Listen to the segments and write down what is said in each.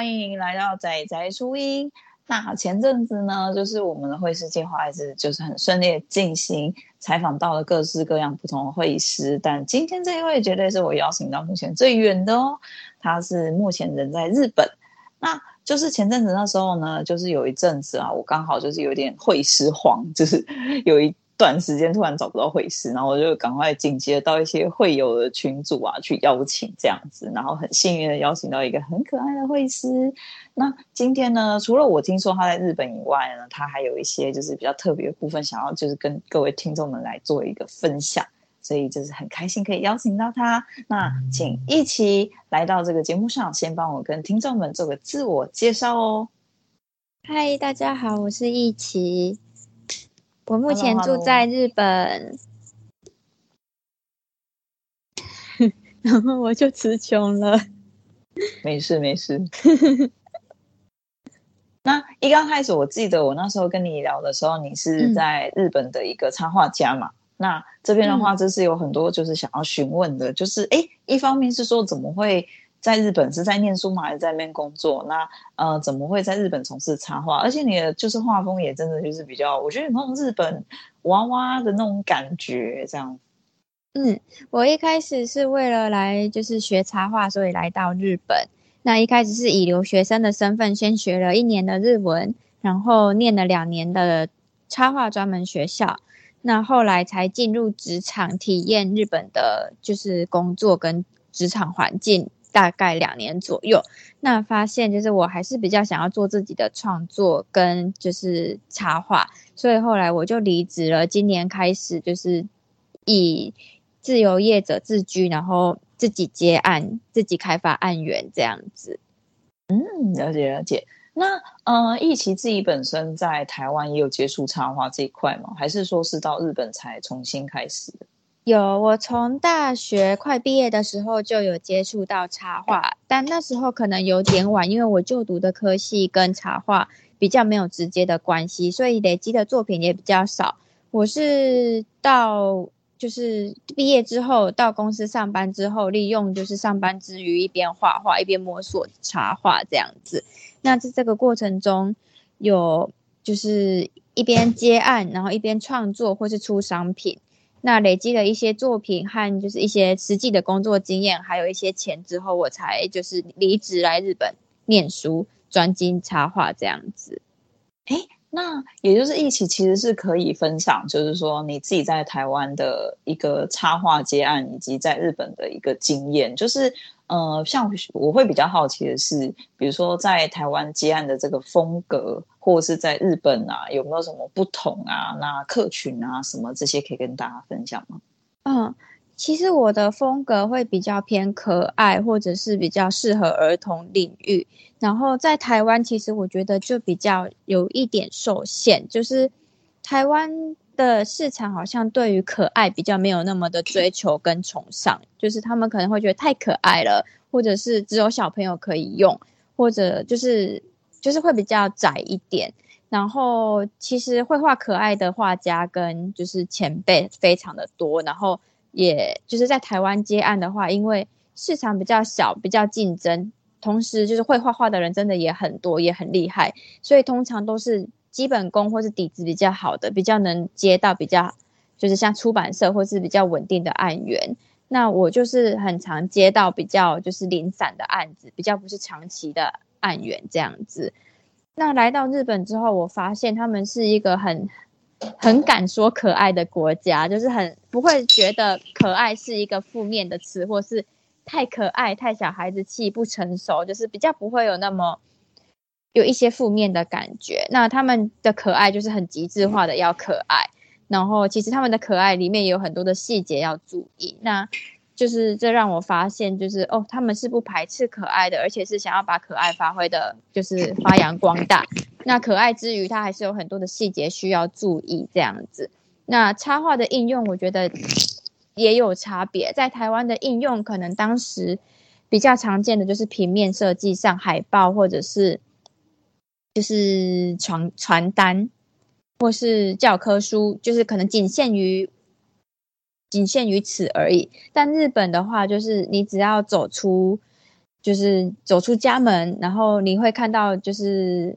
欢迎来到仔仔初音。那前阵子呢，就是我们的会师计划还是就是很顺利进行，采访到了各式各样不同的会师。但今天这一位绝对是我邀请到目前最远的哦，他是目前人在日本。那就是前阵子那时候呢，就是有一阵子啊，我刚好就是有点会师荒，就是有一。短时间突然找不到会师，然后我就赶快紧接到一些会友的群组啊，去邀请这样子，然后很幸运的邀请到一个很可爱的会师。那今天呢，除了我听说他在日本以外呢，他还有一些就是比较特别的部分，想要就是跟各位听众们来做一个分享，所以就是很开心可以邀请到他。那请一起来到这个节目上，先帮我跟听众们做个自我介绍哦。嗨，大家好，我是一起。我目前住在日本，Hello, Hello. 然后我就词穷了。没事没事。那一刚开始，我记得我那时候跟你聊的时候，你是在日本的一个插画家嘛？嗯、那这边的话，就是有很多就是想要询问的，就是哎，一方面是说怎么会？在日本是在念书吗？还是在那边工作？那呃，怎么会在日本从事插画？而且你的就是画风也真的就是比较，我觉得有那种日本娃娃的那种感觉，这样。嗯，我一开始是为了来就是学插画，所以来到日本。那一开始是以留学生的身份，先学了一年的日文，然后念了两年的插画专门学校。那后来才进入职场，体验日本的就是工作跟职场环境。大概两年左右，那发现就是我还是比较想要做自己的创作跟就是插画，所以后来我就离职了。今年开始就是以自由业者自居，然后自己接案、自己开发案源这样子。嗯，了解了解。那呃，一奇自己本身在台湾也有接触插画这一块吗？还是说是到日本才重新开始？有，我从大学快毕业的时候就有接触到插画，但那时候可能有点晚，因为我就读的科系跟插画比较没有直接的关系，所以累积的作品也比较少。我是到就是毕业之后到公司上班之后，利用就是上班之余一边画画一边摸索插画这样子。那在这个过程中，有就是一边接案，然后一边创作或是出商品。那累积了一些作品和就是一些实际的工作经验，还有一些钱之后，我才就是离职来日本念书，专精插画这样子。哎，那也就是一起其实是可以分享，就是说你自己在台湾的一个插画接案，以及在日本的一个经验，就是。呃，像我会比较好奇的是，比如说在台湾接案的这个风格，或者是在日本啊，有没有什么不同啊？那客群啊，什么这些可以跟大家分享吗？嗯，其实我的风格会比较偏可爱，或者是比较适合儿童领域。然后在台湾，其实我觉得就比较有一点受限，就是台湾。的市场好像对于可爱比较没有那么的追求跟崇尚，就是他们可能会觉得太可爱了，或者是只有小朋友可以用，或者就是就是会比较窄一点。然后其实绘画可爱的画家跟就是前辈非常的多，然后也就是在台湾接案的话，因为市场比较小，比较竞争，同时就是会画画的人真的也很多，也很厉害，所以通常都是。基本功或是底子比较好的，比较能接到比较，就是像出版社或是比较稳定的案源。那我就是很常接到比较就是零散的案子，比较不是长期的案源这样子。那来到日本之后，我发现他们是一个很很敢说可爱的国家，就是很不会觉得可爱是一个负面的词，或是太可爱、太小孩子气、不成熟，就是比较不会有那么。有一些负面的感觉，那他们的可爱就是很极致化的要可爱，然后其实他们的可爱里面有很多的细节要注意，那就是这让我发现，就是哦，他们是不排斥可爱的，而且是想要把可爱发挥的，就是发扬光大。那可爱之余，它还是有很多的细节需要注意，这样子。那插画的应用，我觉得也有差别，在台湾的应用，可能当时比较常见的就是平面设计上，海报或者是。就是传传单，或是教科书，就是可能仅限于仅限于此而已。但日本的话，就是你只要走出就是走出家门，然后你会看到就是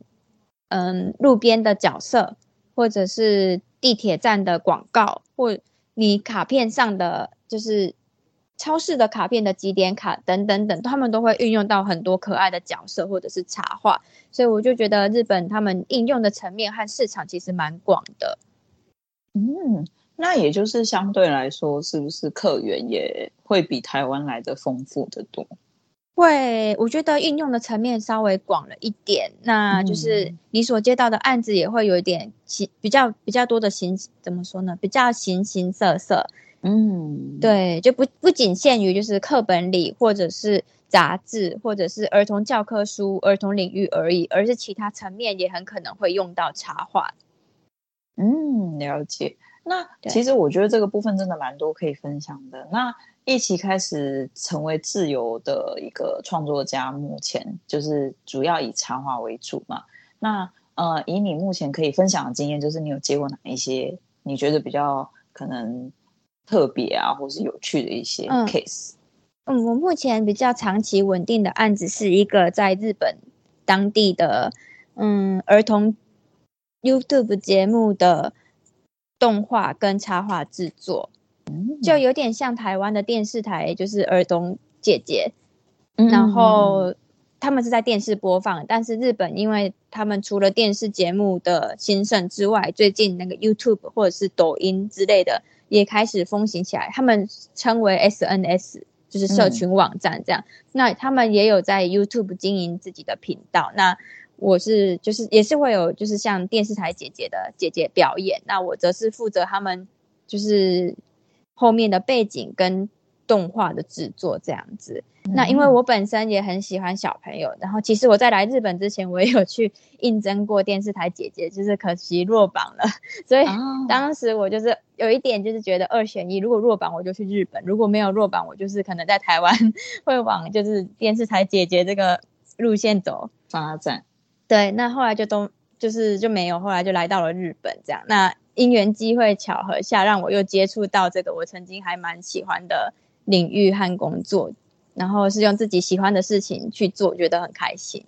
嗯路边的角色，或者是地铁站的广告，或你卡片上的就是。超市的卡片的集点卡等等等，他们都会运用到很多可爱的角色或者是插画，所以我就觉得日本他们应用的层面和市场其实蛮广的。嗯，那也就是相对来说，是不是客源也会比台湾来的丰富的多？会，我觉得应用的层面稍微广了一点，那就是你所接到的案子也会有一点形比较比较多的形，怎么说呢？比较形形色色。嗯，对，就不不仅限于就是课本里，或者是杂志，或者是儿童教科书、儿童领域而已，而是其他层面也很可能会用到插画。嗯，了解。那其实我觉得这个部分真的蛮多可以分享的。那一起开始成为自由的一个创作家，目前就是主要以插画为主嘛。那呃，以你目前可以分享的经验，就是你有接过哪一些你觉得比较可能？特别啊，或是有趣的一些 case。嗯，嗯，我目前比较长期稳定的案子是一个在日本当地的嗯儿童 YouTube 节目的动画跟插画制作，嗯，就有点像台湾的电视台，就是儿童姐姐，嗯，然后他们是在电视播放，但是日本因为他们除了电视节目的兴盛之外，最近那个 YouTube 或者是抖音之类的。也开始风行起来，他们称为 SNS，就是社群网站这样。嗯、那他们也有在 YouTube 经营自己的频道。那我是就是也是会有就是像电视台姐姐的姐姐表演，那我则是负责他们就是后面的背景跟动画的制作这样子。那因为我本身也很喜欢小朋友，然后其实我在来日本之前，我也有去应征过电视台姐姐，就是可惜落榜了。所以当时我就是有一点就是觉得二选一，如果落榜我就去日本，如果没有落榜，我就是可能在台湾 会往就是电视台姐姐这个路线走发展。对，那后来就都就是就没有，后来就来到了日本这样。那因缘机会巧合下，让我又接触到这个我曾经还蛮喜欢的领域和工作。然后是用自己喜欢的事情去做，觉得很开心。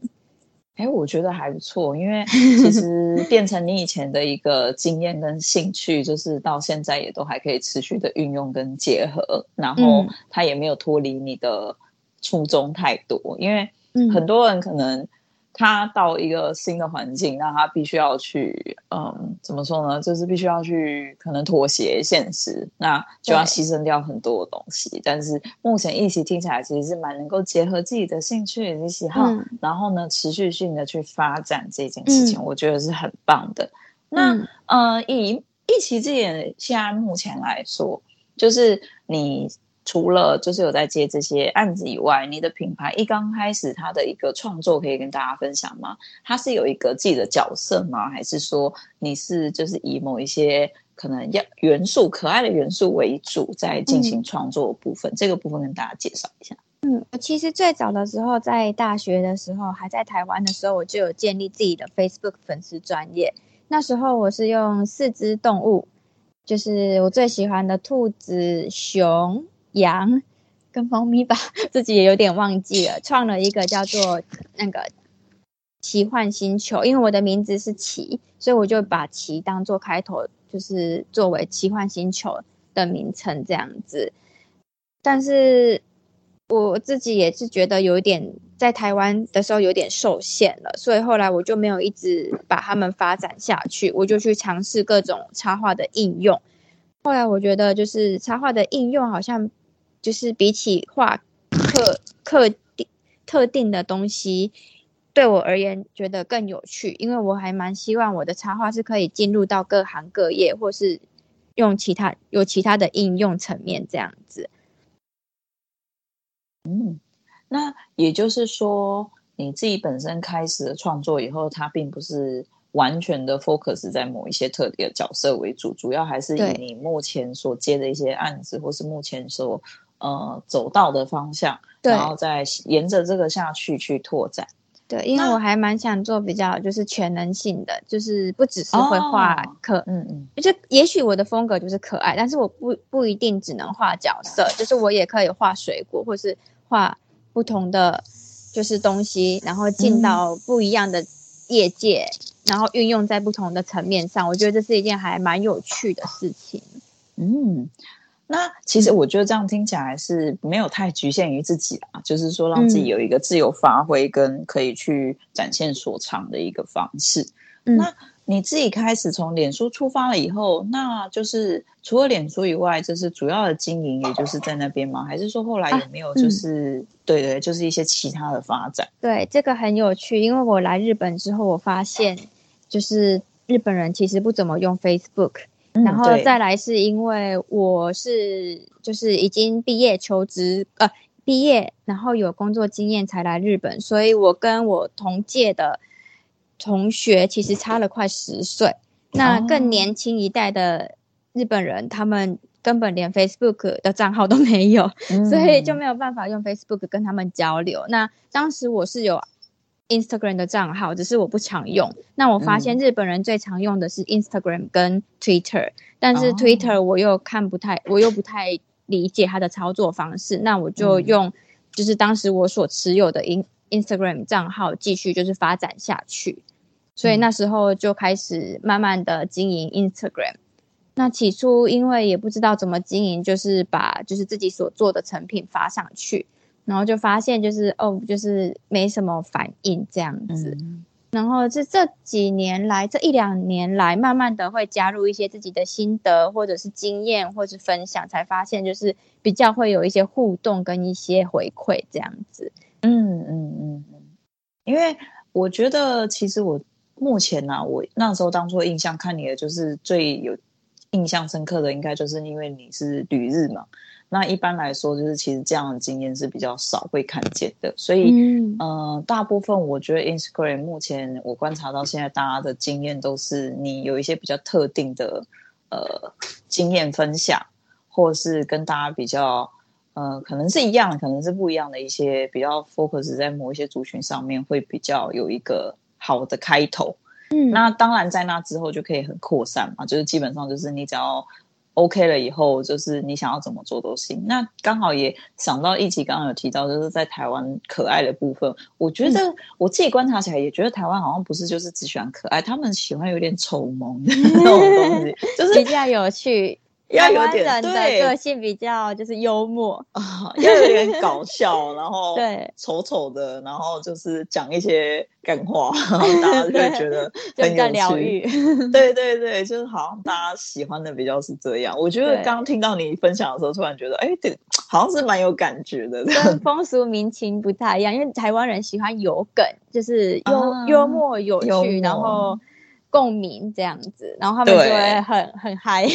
哎，我觉得还不错，因为 其实变成你以前的一个经验跟兴趣，就是到现在也都还可以持续的运用跟结合。然后它也没有脱离你的初衷太多，因为很多人可能。他到一个新的环境，那他必须要去，嗯，怎么说呢？就是必须要去可能妥协现实，那就要牺牲掉很多的东西。但是目前一起听起来其实是蛮能够结合自己的兴趣以及喜好，嗯，然后呢，持续性的去发展这件事情，嗯，我觉得是很棒的。那，嗯，呃，以一起这点现在目前来说，就是你。除了就是有在接这些案子以外，你的品牌一刚开始它的一个创作可以跟大家分享吗？它是有一个自己的角色吗？还是说你是就是以某一些可能要元素可爱的元素为主在进行创作的部分？嗯，这个部分跟大家介绍一下。嗯，其实最早的时候在大学的时候，还在台湾的时候，我就有建立自己的 Facebook 粉丝专业。那时候我是用四只动物，就是我最喜欢的兔子、熊。羊跟猫咪吧，自己也有点忘记了。创了一个叫做那个奇幻星球，因为我的名字是奇，所以我就把奇当做开头，就是作为奇幻星球的名称这样子。但是我自己也是觉得有一点在台湾的时候有点受限了，所以后来我就没有一直把它们发展下去，我就去尝试各种插画的应用。后来我觉得就是插画的应用好像。就是比起画特特定特定的东西，对我而言觉得更有趣，因为我还蛮希望我的插画是可以进入到各行各业，或是用其他有其他的应用层面这样子。嗯，那也就是说，你自己本身开始的创作以后，它并不是完全的 focus 在某一些特定的角色为主，主要还是以你目前所接的一些案子，或是目前所。呃，走到的方向，然后再沿着这个下去去拓展。对，因为我还蛮想做比较就是全能性的，就是不只是会画可，嗯嗯，就也许我的风格就是可爱，但是我不不一定只能画角色，就是我也可以画水果，或是画不同的就是东西，然后进到不一样的业界，嗯、然后运用在不同的层面上，我觉得这是一件还蛮有趣的事情。嗯。那其实我觉得这样听起来是没有太局限于自己啊，就是说让自己有一个自由发挥跟可以去展现所长的一个方式。嗯、那你自己开始从脸书出发了以后，那就是除了脸书以外，就是主要的经营也就是在那边吗？还是说后来有没有就是、啊嗯、对对，就是一些其他的发展？对，这个很有趣，因为我来日本之后，我发现就是日本人其实不怎么用 Facebook。然后再来是因为我是就是已经毕业求职呃毕业，然后有工作经验才来日本，所以我跟我同届的同学其实差了快十岁。那更年轻一代的日本人，他们根本连 Facebook 的账号都没有，所以就没有办法用 Facebook 跟他们交流。那当时我是有。Instagram 的账号只是我不常用，那我发现日本人最常用的是 Instagram 跟 Twitter，但是 Twitter 我又看不太，我又不太理解它的操作方式，那我就用就是当时我所持有的 In Instagram 账号继续就是发展下去，所以那时候就开始慢慢的经营 Instagram。那起初因为也不知道怎么经营，就是把就是自己所做的成品发上去。然后就发现，就是哦，就是没什么反应这样子。嗯、然后这这几年来，这一两年来，慢慢的会加入一些自己的心得，或者是经验，或者是分享，才发现就是比较会有一些互动跟一些回馈这样子。嗯嗯嗯嗯。因为我觉得，其实我目前呢、啊，我那时候当初印象看你的，就是最有印象深刻的，应该就是因为你是旅日嘛。那一般来说，就是其实这样的经验是比较少会看见的，所以，嗯、呃，大部分我觉得 Instagram 目前我观察到现在，大家的经验都是你有一些比较特定的呃经验分享，或是跟大家比较呃可能是一样，可能是不一样的一些比较 focus 在某一些族群上面，会比较有一个好的开头。嗯，那当然在那之后就可以很扩散嘛，就是基本上就是你只要。OK 了以后，就是你想要怎么做都行。那刚好也想到一起，刚刚有提到，就是在台湾可爱的部分，我觉得我自己观察起来，也觉得台湾好像不是就是只喜欢可爱，他们喜欢有点丑萌的 那种东西，就是比较有趣。要有点人的个性比较就是幽默啊，要有点搞笑，然后对丑丑的，然后就是讲一些干话，然后大家就会觉得很有趣。对对对，就是好像大家喜欢的比较是这样。我觉得刚刚听到你分享的时候，突然觉得哎，对，好像是蛮有感觉的。跟风俗民情不太一样，因为台湾人喜欢有梗，就是幽、啊、幽默有趣，然后。共鸣这样子，然后他们就会很很嗨。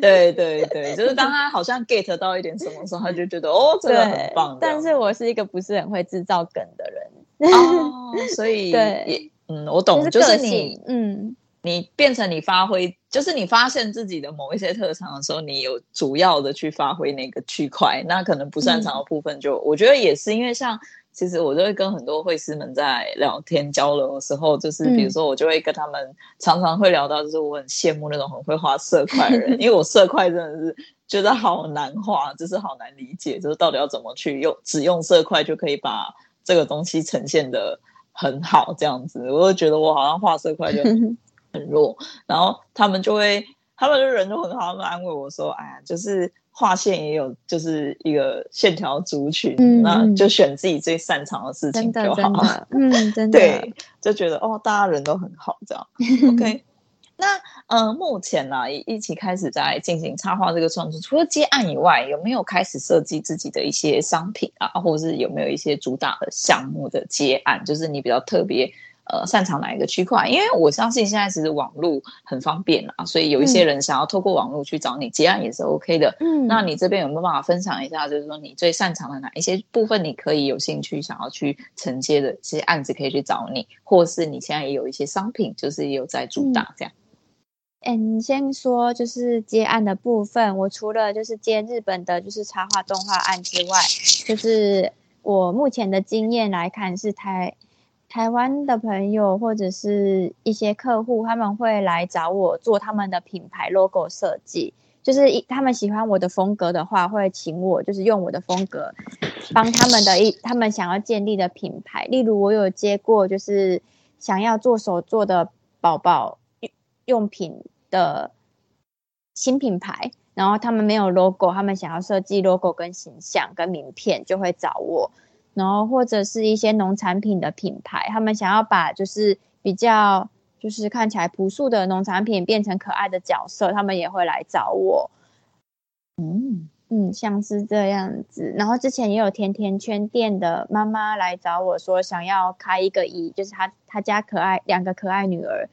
对对对，就是当他好像 get 到一点什么时候，他就觉得 哦，这个很棒。但是我是一个不是很会制造梗的人，哦，所以 嗯，我懂，就是，就是你嗯，你变成你发挥，就是你发现自己的某一些特长的时候，你有主要的去发挥那个区块，那可能不擅长的部分就，就、嗯、我觉得也是因为像。其实我就会跟很多会师们在聊天交流的时候，就是比如说我就会跟他们常常会聊到，就是我很羡慕那种很会画色块的人，因为我色块真的是觉得好难画，就是好难理解，就是到底要怎么去用只用色块就可以把这个东西呈现的很好这样子，我就觉得我好像画色块就 很弱，然后他们就会，他们的人都很好，他们安慰我说，哎呀，就是。画线也有，就是一个线条族群，嗯、那就选自己最擅长的事情就好了。嗯，真的，对，就觉得哦，大家人都很好，这样。OK，那嗯、呃，目前呢、一起开始在进行插画这个创作，除了接案以外，有没有开始设计自己的一些商品啊，或者是有没有一些主打的项目的接案？就是你比较特别。呃，擅长哪一个区块？因为我相信现在其实网络很方便啊，所以有一些人想要透过网络去找你接案也是 OK 的。嗯，那你这边有没有办法分享一下？就是说你最擅长的哪一些部分，你可以有兴趣想要去承接的这些案子可以去找你，或是你现在也有一些商品，就是也有在主打这样。嗯，你先说就是接案的部分，我除了就是接日本的就是插画动画案之外，就是我目前的经验来看是台。台湾的朋友或者是一些客户，他们会来找我做他们的品牌 logo 设计，就是一他们喜欢我的风格的话，会请我就是用我的风格帮他们的一他们想要建立的品牌。例如，我有接过就是想要做手做的宝宝用用品的新品牌，然后他们没有 logo，他们想要设计 logo 跟形象跟名片，就会找我。然后或者是一些农产品的品牌，他们想要把就是比较就是看起来朴素的农产品变成可爱的角色，他们也会来找我。嗯嗯，像是这样子。然后之前也有甜甜圈店的妈妈来找我说，想要开一个以就是她她家可爱两个可爱女儿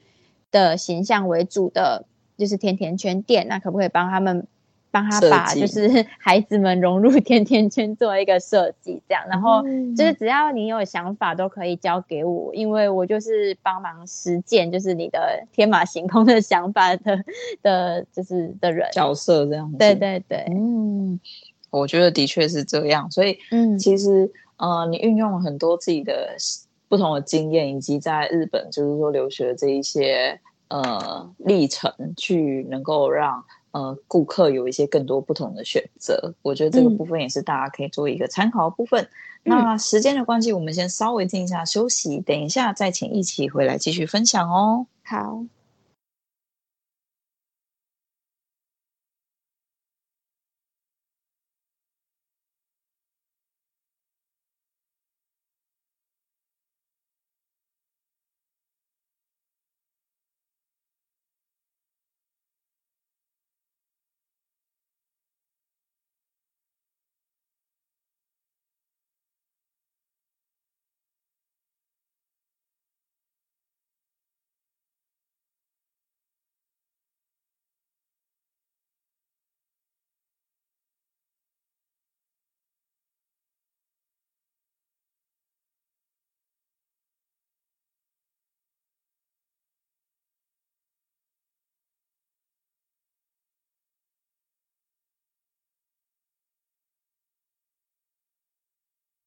的形象为主的，就是甜甜圈店，那可不可以帮他们？帮他把就是 孩子们融入甜甜圈做一个设计，这样，然后就是只要你有想法都可以交给我，因为我就是帮忙实践，就是你的天马行空的想法的的，就是的人。角色这样子。对对对，嗯，我觉得的确是这样，所以嗯，其实呃，你运用了很多自己的不同的经验，以及在日本就是说留学的这一些呃历程，去能够让。呃，顾客有一些更多不同的选择，我觉得这个部分也是大家可以做一个参考的部分。嗯、那时间的关系，我们先稍微静一下休息，等一下再请一起回来继续分享哦。好。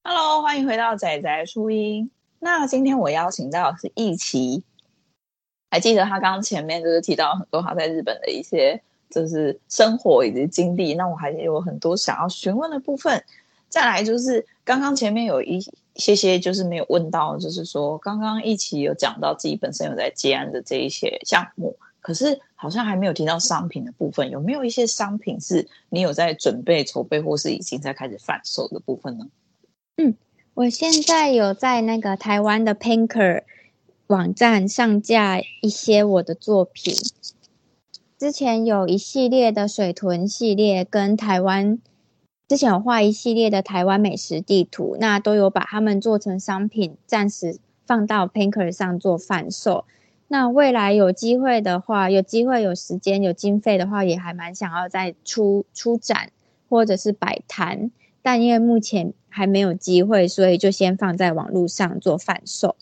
Hello，欢迎回到仔仔书音。那今天我邀请到的是易祺，还记得他刚刚前面就是提到很多他在日本的一些就是生活以及经历。那我还有很多想要询问的部分。再来就是刚刚前面有一些些就是没有问到，就是说刚刚易祺有讲到自己本身有在接案的这一些项目，可是好像还没有提到商品的部分。有没有一些商品是你有在准备筹备，或是已经在开始贩售的部分呢？嗯，我现在有在那个台湾的 Painker 网站上架一些我的作品。之前有一系列的水豚系列，跟台湾之前有画一系列的台湾美食地图，那都有把它们做成商品，暂时放到 Painker 上做贩售。那未来有机会的话，有机会有时间有经费的话，也还蛮想要再出出展或者是摆摊。但因为目前还没有机会，所以就先放在网络上做贩售。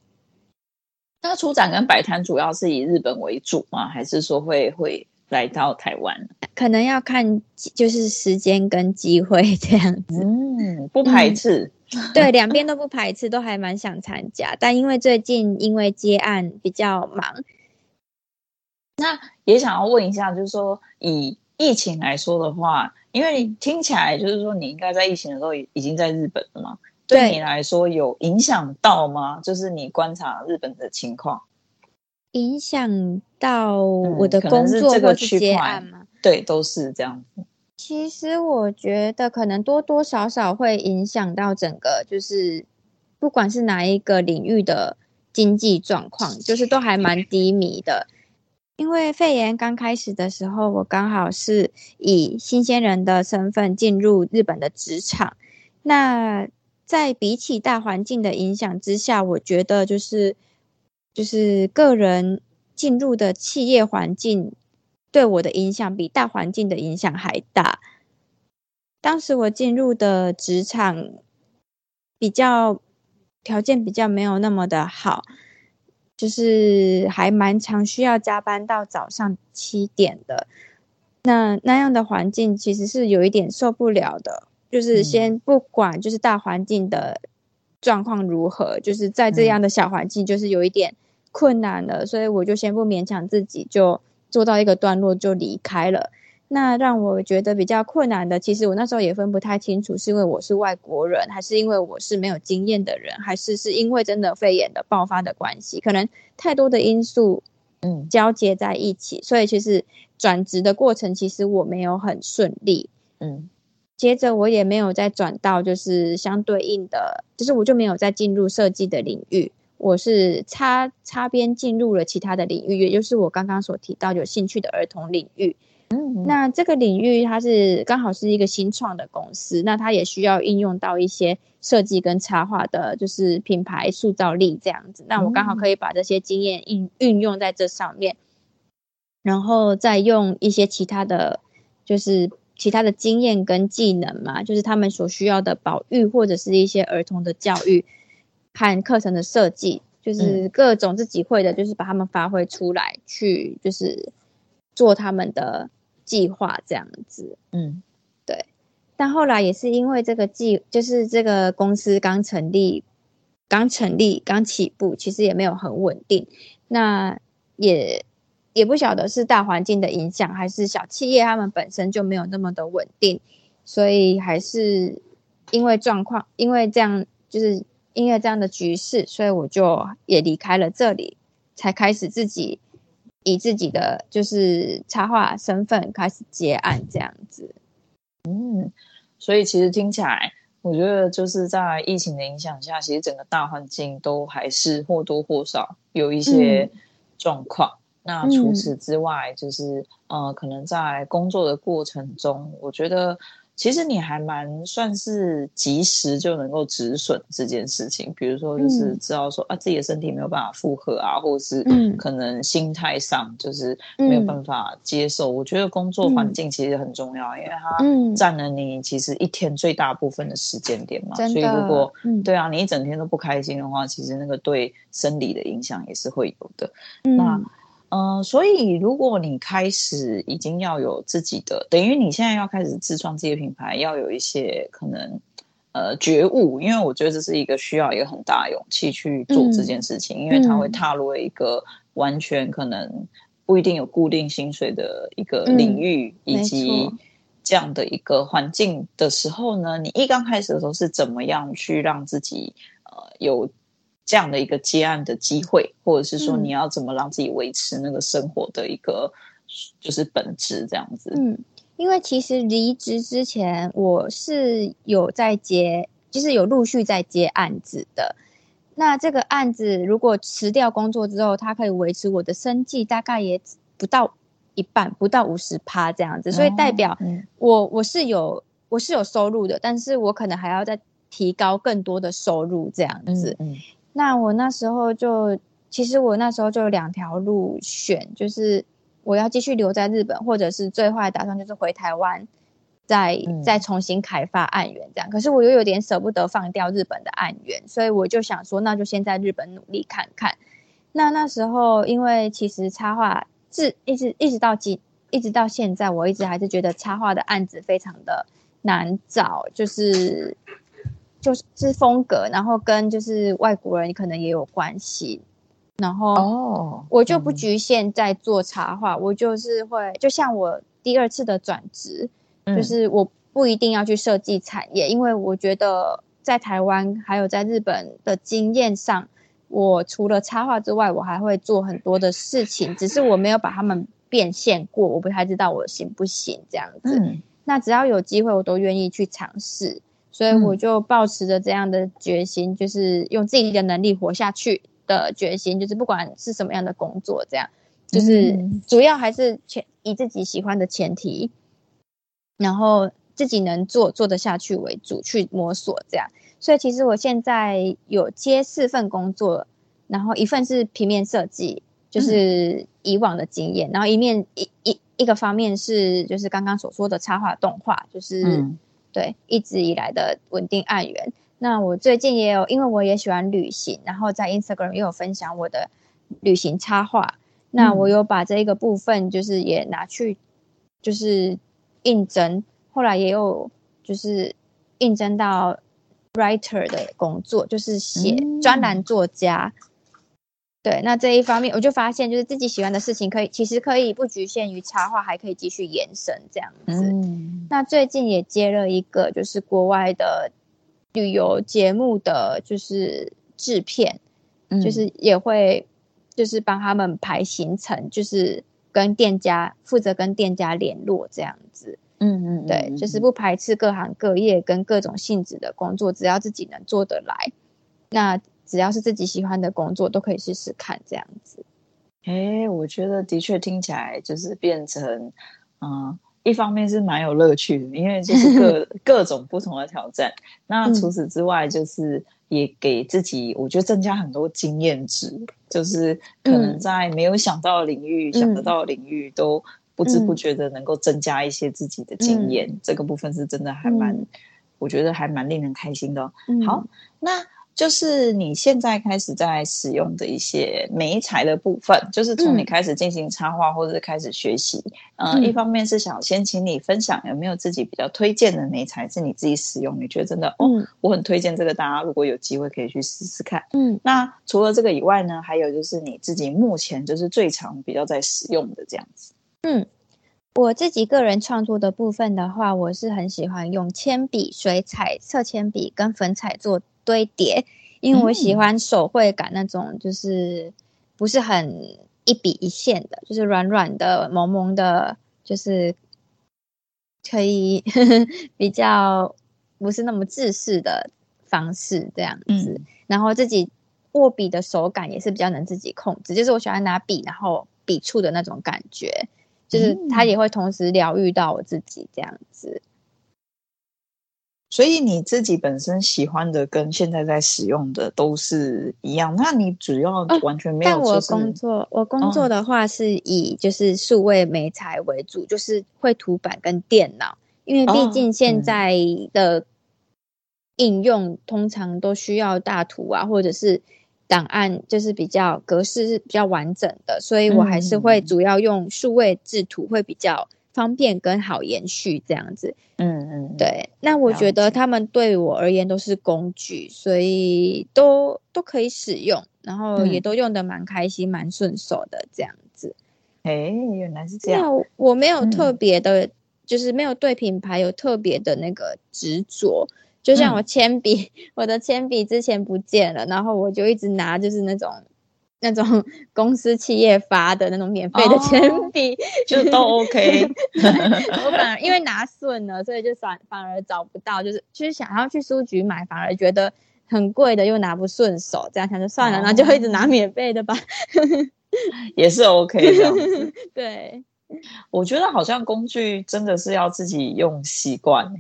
那出展跟摆摊主要是以日本为主吗？还是说会会来到台湾？可能要看就是时间跟机会这样子。嗯，不排斥。嗯、对，两边都不排斥，都还蛮想参加。但因为最近因为接案比较忙，那也想要问一下，就是说以疫情来说的话。因为你听起来就是说，你应该在疫情的时候已经在日本了嘛？对，对你来说有影响到吗？就是你观察日本的情况，影响到我的工作或是接案吗？对，都是这样子。其实我觉得可能多多少少会影响到整个，就是不管是哪一个领域的经济状况，就是都还蛮低迷的。因为肺炎刚开始的时候，我刚好是以新鲜人的身份进入日本的职场。那在比起大环境的影响之下，我觉得就是就是个人进入的企业环境对我的影响比大环境的影响还大。当时我进入的职场比较条件比较没有那么的好。就是还蛮常需要加班到早上七点的，那那样的环境其实是有一点受不了的。就是先不管就是大环境的状况如何，就是在这样的小环境就是有一点困难了，所以我就先不勉强自己，就做到一个段落就离开了。那让我觉得比较困难的，其实我那时候也分不太清楚，是因为我是外国人，还是因为我是没有经验的人，还是是因为真的肺炎的爆发的关系，可能太多的因素，嗯，交接在一起，嗯、所以其实转职的过程其实我没有很顺利，嗯，接着我也没有再转到就是相对应的，就是我就没有再进入设计的领域。我是擦擦边进入了其他的领域，也就是我刚刚所提到有兴趣的儿童领域。嗯，那这个领域它是刚好是一个新创的公司，那它也需要应用到一些设计跟插画的，就是品牌塑造力这样子。那我刚好可以把这些经验运运用在这上面，然后再用一些其他的，就是其他的经验跟技能嘛，就是他们所需要的保育或者是一些儿童的教育。看课程的设计，就是各种自己会的，就是把他们发挥出来，嗯、去就是做他们的计划这样子。嗯，对。但后来也是因为这个计，就是这个公司刚成立，刚成立，刚起步，其实也没有很稳定。那也也不晓得是大环境的影响，还是小企业他们本身就没有那么的稳定，所以还是因为状况，因为这样就是。因为这样的局势，所以我就也离开了这里，才开始自己以自己的就是插画身份开始接案这样子。嗯，所以其实听起来，我觉得就是在疫情的影响下，其实整个大环境都还是或多或少有一些状况。嗯、那除此之外，就是、嗯、呃，可能在工作的过程中，我觉得。其实你还蛮算是及时就能够止损这件事情，比如说就是知道说、嗯、啊自己的身体没有办法负荷啊，或者是可能心态上就是没有办法接受。嗯、我觉得工作环境其实很重要，嗯、因为它占了你其实一天最大部分的时间点嘛。嗯、所以如果、嗯、对啊，你一整天都不开心的话，其实那个对生理的影响也是会有的。嗯、那。嗯、呃，所以如果你开始已经要有自己的，等于你现在要开始自创自己的品牌，要有一些可能呃觉悟，因为我觉得这是一个需要一个很大的勇气去做这件事情，嗯、因为它会踏入一个完全可能不一定有固定薪水的一个领域，嗯、以及这样的一个环境的时候呢，你一刚开始的时候是怎么样去让自己呃有。这样的一个接案的机会，或者是说你要怎么让自己维持那个生活的一个就是本质这样子。嗯，因为其实离职之前我是有在接，就是有陆续在接案子的。那这个案子如果辞掉工作之后，它可以维持我的生计，大概也不到一半，不到五十趴这样子。所以代表我我是有我是有收入的，但是我可能还要再提高更多的收入这样子。嗯。嗯那我那时候就，其实我那时候就有两条路选，就是我要继续留在日本，或者是最坏打算就是回台湾，再再重新开发案源这样。可是我又有点舍不得放掉日本的案源，所以我就想说，那就先在日本努力看看。那那时候因为其实插画自一直一直到今一直到现在，我一直还是觉得插画的案子非常的难找，就是。就是风格，然后跟就是外国人可能也有关系，然后哦我就不局限在做插画，我就是会就像我第二次的转职，嗯、就是我不一定要去设计产业，因为我觉得在台湾还有在日本的经验上，我除了插画之外，我还会做很多的事情，只是我没有把他们变现过，我不太知道我行不行这样子。嗯、那只要有机会，我都愿意去尝试。所以我就抱持着这样的决心，嗯、就是用自己的能力活下去的决心，就是不管是什么样的工作，这样就是主要还是前以自己喜欢的前提，然后自己能做做得下去为主，去摸索这样。所以其实我现在有接四份工作，然后一份是平面设计，就是以往的经验，嗯、然后一面一一一个方面是就是刚刚所说的插画动画，就是。嗯对，一直以来的稳定案源。那我最近也有，因为我也喜欢旅行，然后在 Instagram 也有分享我的旅行插画。那我有把这一个部分就是也拿去，就是应征，后来也有就是应征到 writer 的工作，就是写专栏作家。对，那这一方面我就发现，就是自己喜欢的事情，可以其实可以不局限于插画，还可以继续延伸这样子。嗯，那最近也接了一个就是国外的旅游节目的就是制片，嗯，就是也会就是帮他们排行程，就是跟店家负责跟店家联络这样子。嗯嗯，对，就是不排斥各行各业跟各种性质的工作，只要自己能做得来，那。只要是自己喜欢的工作，都可以试试看这样子。哎、欸，我觉得的确听起来就是变成，嗯，一方面是蛮有乐趣的，因为就是各 各种不同的挑战。那除此之外，就是也给自己，我觉得增加很多经验值，就是可能在没有想到的领域、嗯、想得到的领域，都不知不觉的能够增加一些自己的经验。嗯、这个部分是真的还蛮，嗯、我觉得还蛮令人开心的、好，那。就是你现在开始在使用的一些媒材的部分，就是从你开始进行插画或者是开始学习，嗯、呃，一方面是想先请你分享有没有自己比较推荐的媒材是你自己使用，你觉得真的哦，我很推荐这个，大家如果有机会可以去试试看。嗯，那除了这个以外呢，还有就是你自己目前就是最常比较在使用的这样子。嗯，我自己个人创作的部分的话，我是很喜欢用铅笔、水彩、色铅笔跟粉彩做堆叠，因为我喜欢手绘感那种，就是不是很一笔一线的，就是软软的、萌萌的，就是可以 比较不是那么制式的方式这样子。嗯、然后自己握笔的手感也是比较能自己控制，就是我喜欢拿笔，然后笔触的那种感觉，就是它也会同时疗愈到我自己这样子。所以你自己本身喜欢的跟现在在使用的都是一样，那你主要完全没有、就是。但我工作，我工作的话是以就是数位媒材为主，哦、就是绘图板跟电脑，因为毕竟现在的应用通常都需要大图啊，或者是档案，就是比较格式是比较完整的，所以我还是会主要用数位制图会比较。方便跟好延续这样子，嗯嗯，对。那我觉得他们对我而言都是工具，所以都都可以使用，然后也都用的蛮开心、蛮顺、嗯、手的这样子。哎，原来是这样。那我没有特别的，嗯、就是没有对品牌有特别的那个执着。就像我铅笔，嗯、我的铅笔之前不见了，然后我就一直拿，就是那种。那种公司企业发的那种免费的铅笔，哦，就都 OK。我反而因为拿顺了，所以就反反而找不到，就是其实想要去书局买，反而觉得很贵的又拿不顺手，这样想就算了，然后、就一直拿免费的吧。也是 OK 这样子。对，我觉得好像工具真的是要自己用习惯。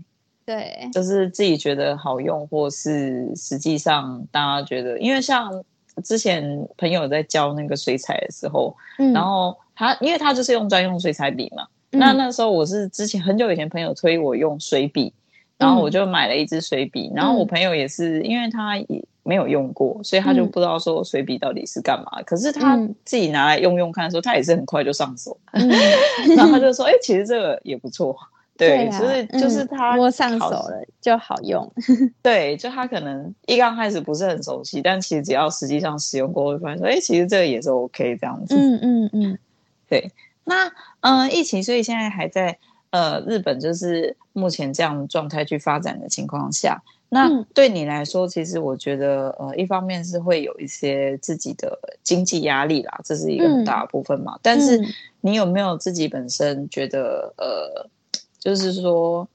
对，就是自己觉得好用，或是实际上大家觉得，因为像。之前朋友在教那个水彩的时候，嗯、然后他因为他就是用专用水彩笔嘛，嗯、那那时候我是之前很久以前朋友推我用水笔，然后我就买了一支水笔，嗯、然后我朋友也是因为他也没有用过，所以他就不知道说水笔到底是干嘛，嗯、可是他自己拿来用用看的时候，他也是很快就上手，嗯、然后他就说，哎、欸，其实这个也不错。对，所以就是他摸上手了就好用。对，就他可能一刚开始不是很熟悉，但其实只要实际上使用过，会发现说，哎，其实这个也是 OK 这样子。嗯嗯嗯，对。那嗯、呃，疫情，所以现在还在呃日本，就是目前这样状态去发展的情况下，那对你来说，其实我觉得呃，一方面是会有一些自己的经济压力啦，这是一个很大的部分嘛。嗯、但是你有没有自己本身觉得呃？就是说，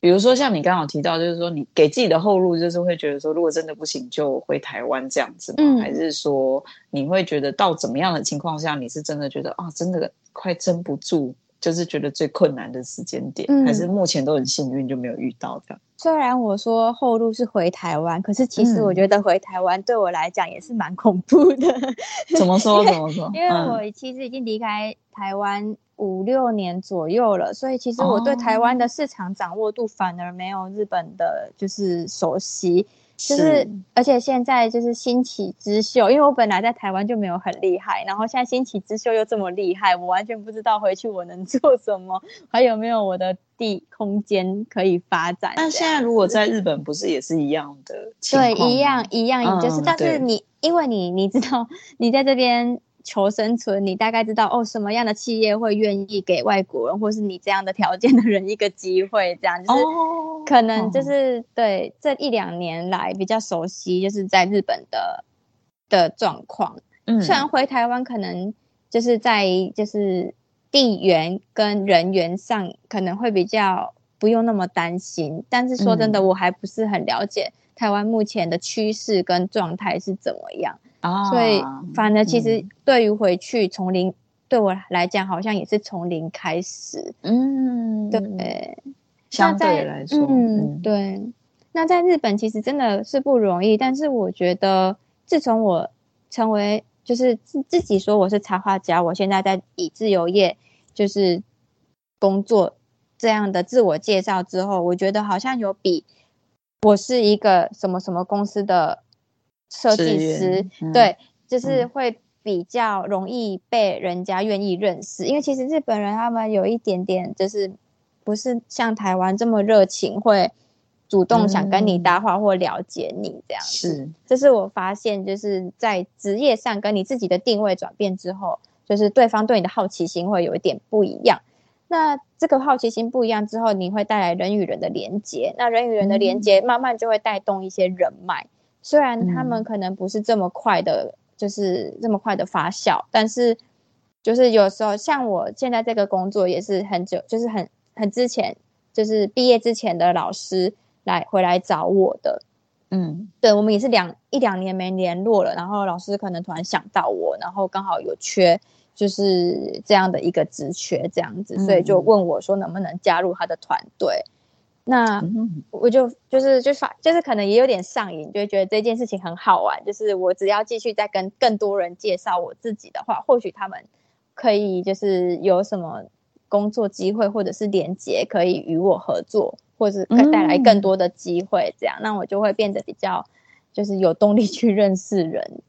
比如说像你刚好提到，就是说你给自己的后路，就是会觉得说，如果真的不行，就回台湾这样子吗？嗯、还是说你会觉得到怎么样的情况下，你是真的觉得啊，真的快撑不住，就是觉得最困难的时间点，嗯、还是目前都很幸运就没有遇到这样？虽然我说后路是回台湾，可是其实我觉得回台湾对我来讲也是蛮恐怖的。怎么说？怎么说？因为我其实已经离开台湾五六年左右了，所以其实我对台湾的市场掌握度反而没有日本的就是熟悉。就是，而且现在就是新起之秀，因为我本来在台湾就没有很厉害，然后现在新起之秀又这么厉害，我完全不知道回去我能 做什么，还有没有我的地空间可以发展。但现在如果在日本，不是也是一样的？对，一样一样，就是、嗯、但是你因为你你知道你在这边。求生存，你大概知道哦，什么样的企业会愿意给外国人，或是你这样的条件的人一个机会？这样就是可能就是、哦、对这一两年来比较熟悉，就是在日本的的状况。嗯，虽然回台湾可能就是在就是地缘跟人员上可能会比较不用那么担心，但是说真的，我还不是很了解台湾目前的趋势跟状态是怎么样。Oh, 所以，反而其实对于回去从零、嗯，对我来讲好像也是从零开始。嗯，对。相对来说，嗯，嗯，对。那在日本其实真的是不容易，但是我觉得自从我成为就是自自己说我是插画家，我现在在以自由业就是工作这样的自我介绍之后，我觉得好像有比我是一个什么什么公司的。设计师、嗯、对，就是会比较容易被人家愿意认识、嗯，因为其实日本人他们有一点点就是不是像台湾这么热情，会主动想跟你搭话或了解你这样子。是，这是我发现就是在职业上跟你自己的定位转变之后，就是对方对你的好奇心会有一点不一样。那这个好奇心不一样之后，你会带来人与人的连接，那人与人的连接慢慢就会带动一些人脉。虽然他们可能不是这么快的，嗯、就是这么快的发酵，但是就是有时候像我现在这个工作也是很久，就是很很之前，就是毕业之前的老师来回来找我的，嗯，对，我们也是两一两年没联络了，然后老师可能突然想到我，然后刚好有缺，就是这样的一个职缺这样子，所以就问我说能不能加入他的团队。那我就就是就发就是可能也有点上瘾，就觉得这件事情很好玩。就是我只要继续再跟更多人介绍我自己的话，或许他们可以就是有什么工作机会，或者是连接可以与我合作，或者可带来更多的机会。这样，那我就会变得比较就是有动力去认识人。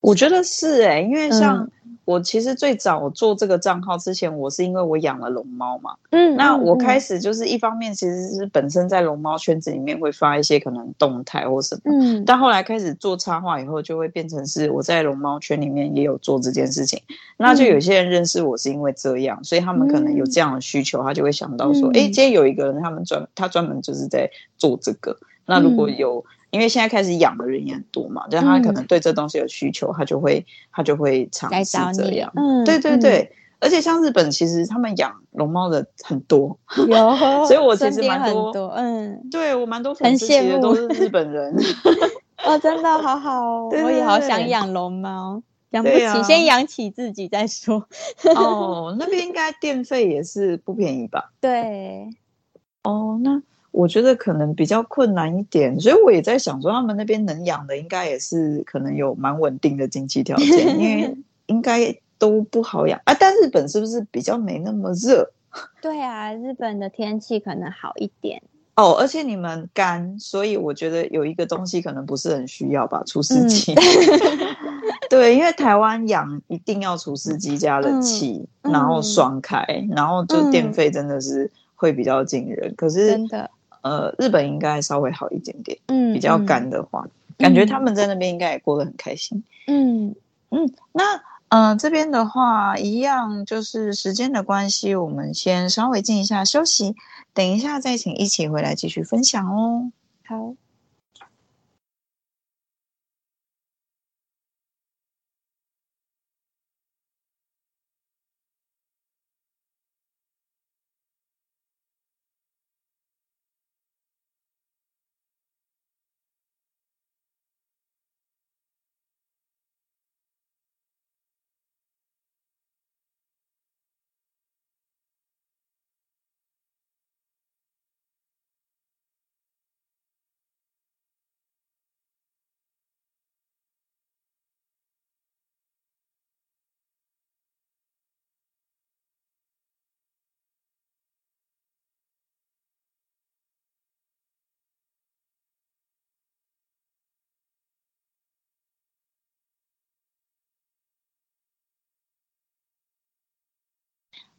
我觉得是哎、欸，因为像。嗯我其实最早做这个账号之前，我是因为我养了龙猫嘛。嗯，那我开始就是一方面其实是本身在龙猫圈子里面会发一些可能动态或什么。嗯，但后来开始做插画以后，就会变成是我在龙猫圈里面也有做这件事情。那就有些人认识我是因为这样，所以他们可能有这样的需求，他就会想到说，哎，今天有一个人，他们专他专门就是在做这个。那如果有。因为现在开始养的人也很多嘛，就他可能对这东西有需求，嗯、他就会他就会尝试这样。嗯，对对对、嗯，而且像日本，其实他们养龙猫的很多，有，所以我其实蛮多，多，嗯，对我蛮多粉丝其实都是日本人。哦，真的好好，对对对，我也好想养龙猫，养不起，啊、先养起自己再说。哦，那边应该电费也是不便宜吧？对，哦，那。我觉得可能比较困难一点，所以我也在想说，他们那边能养的应该也是可能有蛮稳定的经济条件，因为 应该都不好养啊。但日本是不是比较没那么热？对啊，日本的天气可能好一点哦，而且你们干，所以我觉得有一个东西可能不是很需要吧，除湿机。嗯、对，因为台湾养一定要除湿机加冷气、嗯，然后双开、嗯，然后就电费真的是会比较惊人。可是真的。呃，日本应该稍微好一点点，嗯，比较干的话，嗯，感觉他们在那边应该也过得很开心，嗯嗯。那嗯，呃，这边的话，一样就是时间的关系，我们先稍微静一下休息，等一下再请一起回来继续分享哦。好。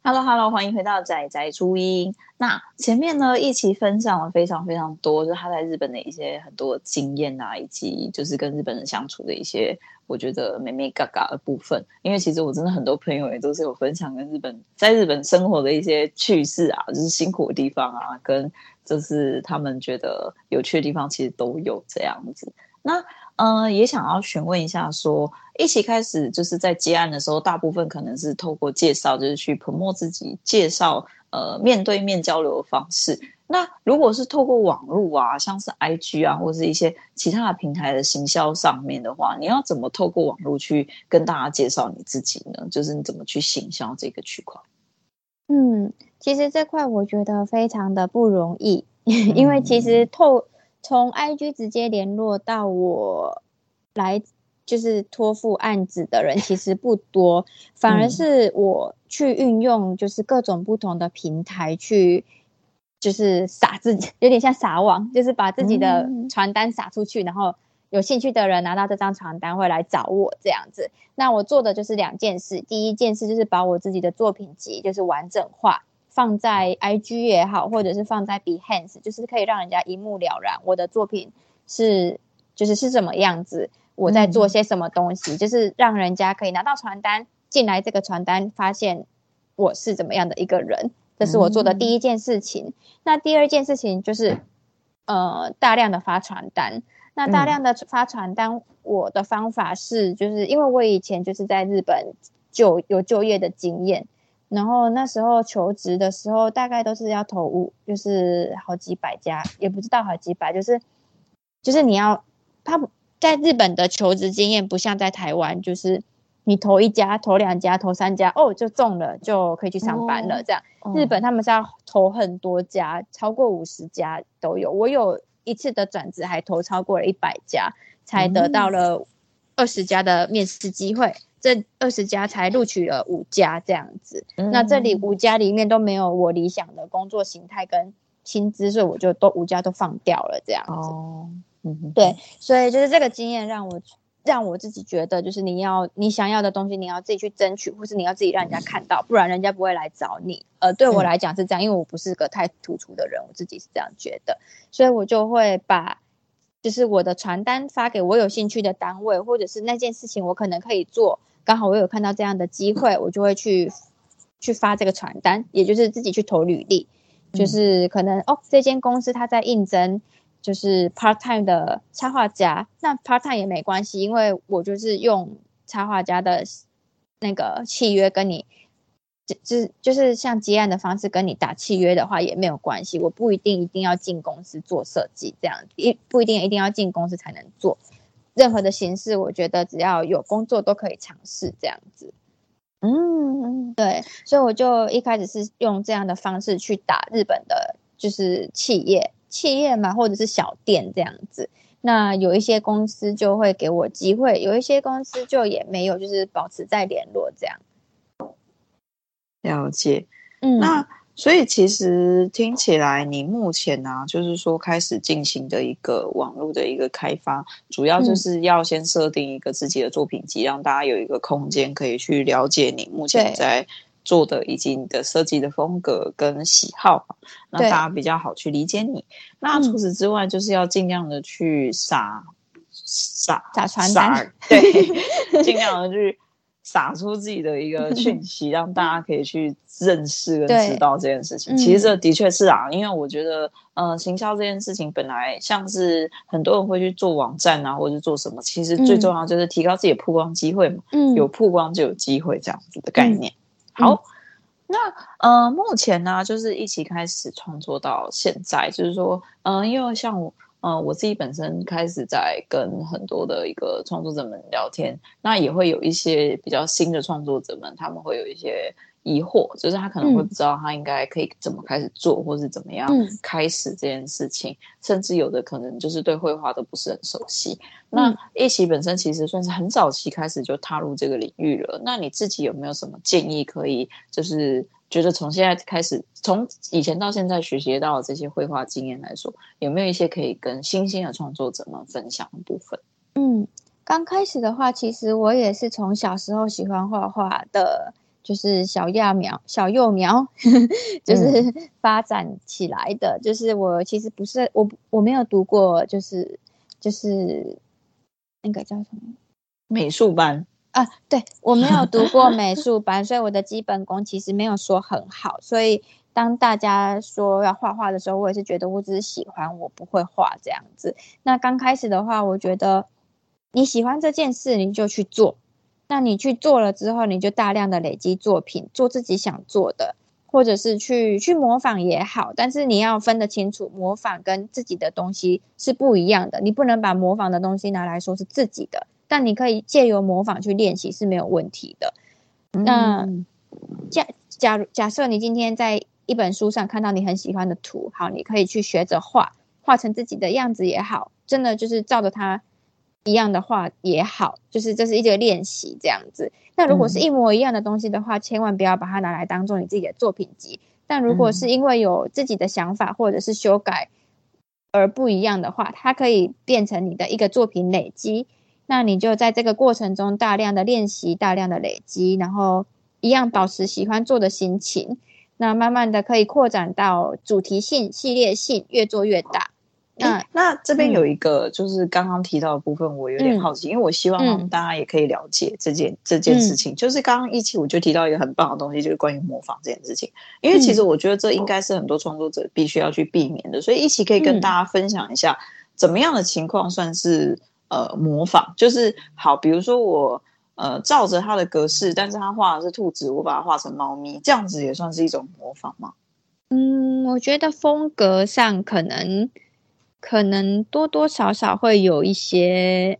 Hello，Hello，欢迎回到仔仔初音。那前面呢，一起分享了非常非常多，就是他在日本的一些很多经验啊，以及就是跟日本人相处的一些，我觉得美美嘎嘎的部分。因为其实我真的很多朋友也都是有分享跟日本在日本生活的一些趣事啊，就是辛苦的地方啊，跟就是他们觉得有趣的地方，其实都有这样子。那。嗯、呃，也想要询问一下说，说一起开始就是在接案的时候，大部分可能是透过介绍，就是去 promote 自己，介绍呃面对面交流的方式。那如果是透过网络啊，像是 IG 啊，或是一些其他的平台的行销上面的话，你要怎么透过网络去跟大家介绍你自己呢？就是你怎么去行销这个区块？嗯，其实这块我觉得非常的不容易，嗯、因为其实透。从 IG 直接联络到我来，就是托付案子的人其实不多，反而是我去运用，就是各种不同的平台去，就是撒自己，有点像撒网，就是把自己的传单撒出去，然后有兴趣的人拿到这张传单会来找我这样子。那我做的就是两件事，第一件事就是把我自己的作品集就是完整化。放在 IG 也好，或者是放在 Behance，就是可以让人家一目了然我的作品是就是是什么样子，我在做些什么东西，嗯、就是让人家可以拿到传单进来，这个传单发现我是怎么样的一个人，这是我做的第一件事情。嗯、那第二件事情就是呃大量的发传单，那大量的发传单，我的方法是就是因为我以前就是在日本就有就业的经验。然后那时候求职的时候，大概都是要投五，就是好几百家，也不知道好几百，就是就是你要，他在日本的求职经验不像在台湾，就是你投一家、投两家、投三家，哦，就中了，就可以去上班了。这样，哦、日本他们是要投很多家，超过五十家都有。我有一次的转职，还投超过了一百家，才得到了二十家的面试机会。这二十家才录取了五家这样子，嗯、那这里五家里面都没有我理想的工作形态跟薪资，所以我就都五家都放掉了这样子。哦，嗯，对，所以就是这个经验让我让我自己觉得，就是你要你想要的东西，你要自己去争取，或是你要自己让人家看到，不然人家不会来找你。呃，对我来讲是这样，因为我不是个太突出的人，我自己是这样觉得，所以我就会把。就是我的传单发给我有兴趣的单位，或者是那件事情我可能可以做，刚好我有看到这样的机会，我就会去去发这个传单，也就是自己去投履历。就是可能哦，这间公司他在应征，就是 part time 的插画家，那 part time 也没关系，因为我就是用插画家的那个契约跟你。就就是就是像接案的方式跟你打契约的话也没有关系，我不一定一定要进公司做设计这样，一不一定一定要进公司才能做，任何的形式，我觉得只要有工作都可以尝试这样子。嗯，对，所以我就一开始是用这样的方式去打日本的，就是企业企业嘛，或者是小店这样子。那有一些公司就会给我机会，有一些公司就也没有，就是保持在联络这样。了解，嗯，那所以其实听起来，你目前呢、啊，就是说开始进行的一个网络的一个开发，主要就是要先设定一个自己的作品集，嗯、让大家有一个空间可以去了解你目前在做的以及你的设计的风格跟喜好，那大家比较好去理解你。那除此之外，就是要尽量的去撒撒撒传单，对，尽量的去。撒出自己的一个 讯息，让大家可以去认识跟知道这件事情。其实这的确是啊，因为我觉得，呃，行销这件事情本来像是很多人会去做网站啊，或者是做什么，其实最重要就是提高自己的曝光机会嘛。嗯，有曝光就有机会，这样子的概念。好，那呃，目前呢，就是一起开始创作到现在，就是说，嗯、呃，因为像我。嗯、呃，我自己本身开始在跟很多的一个创作者们聊天，那也会有一些比较新的创作者们，他们会有一些疑惑，就是他可能会不知道他应该可以怎么开始做，嗯、或是怎么样开始这件事情，嗯、甚至有的可能就是对绘画都不是很熟悉。那一起本身其实算是很早期开始就踏入这个领域了，那你自己有没有什么建议可以就是？觉得从现在开始，从以前到现在学习到的这些绘画经验来说，有没有一些可以跟新兴的创作者们分享的部分？嗯，刚开始的话，其实我也是从小时候喜欢画画的就是小亚苗、小幼苗，就是发展起来的。嗯、就是我其实不是我我没有读过，就是就是那个叫什么美术班啊？对，我没有读过 美术班，所以我的基本功其实没有说很好。所以当大家说要画画的时候，我也是觉得我只是喜欢，我不会画这样子。那刚开始的话，我觉得你喜欢这件事，你就去做。那你去做了之后，你就大量的累积作品，做自己想做的，或者是去去模仿也好。但是你要分得清楚，模仿跟自己的东西是不一样的。你不能把模仿的东西拿来说是自己的，但你可以借由模仿去练习是没有问题的。嗯、那假假如假设你今天在一本书上看到你很喜欢的图，好，你可以去学着画，画成自己的样子也好，真的就是照着它。一样的话也好，就是这是一个练习这样子。那如果是一模一样的东西的话，嗯、千万不要把它拿来当做你自己的作品集。但如果是因为有自己的想法或者是修改而不一样的话，它可以变成你的一个作品累积。那你就在这个过程中大量的练习，大量的累积，然后一样保持喜欢做的心情。那慢慢的可以扩展到主题性、系列性，越做越大。那那这边有一个就是刚刚提到的部分，我有点好奇，嗯、因为我希望大家也可以了解这件、嗯、这件事情。就是刚刚一期我就提到一个很棒的东西，就是关于模仿这件事情。因为其实我觉得这应该是很多创作者必须要去避免的，所以一期可以跟大家分享一下，怎么样的情况算是呃模仿？就是好，比如说我呃照着他的格式，但是他画的是兔子，我把它画成猫咪，这样子也算是一种模仿吗？嗯，我觉得风格上可能。可能多多少少会有一些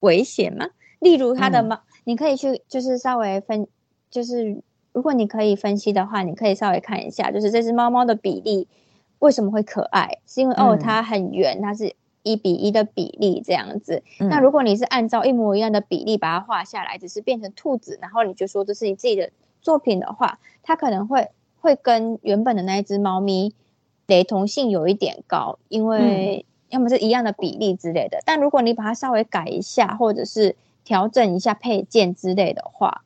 危险吗？例如它的猫，嗯、你可以去就是稍微分，就是如果你可以分析的话，你可以稍微看一下，就是这只猫猫的比例为什么会可爱？是因为、嗯、哦它很圆，它是一比一的比例这样子。嗯、那如果你是按照一模一样的比例把它画下来，只是变成兔子，然后你就说这是你自己的作品的话，它可能会会跟原本的那一只猫咪。雷同性有一点高，因为要么是一样的比例之类的。嗯、但如果你把它稍微改一下，或者是调整一下配件之类的话，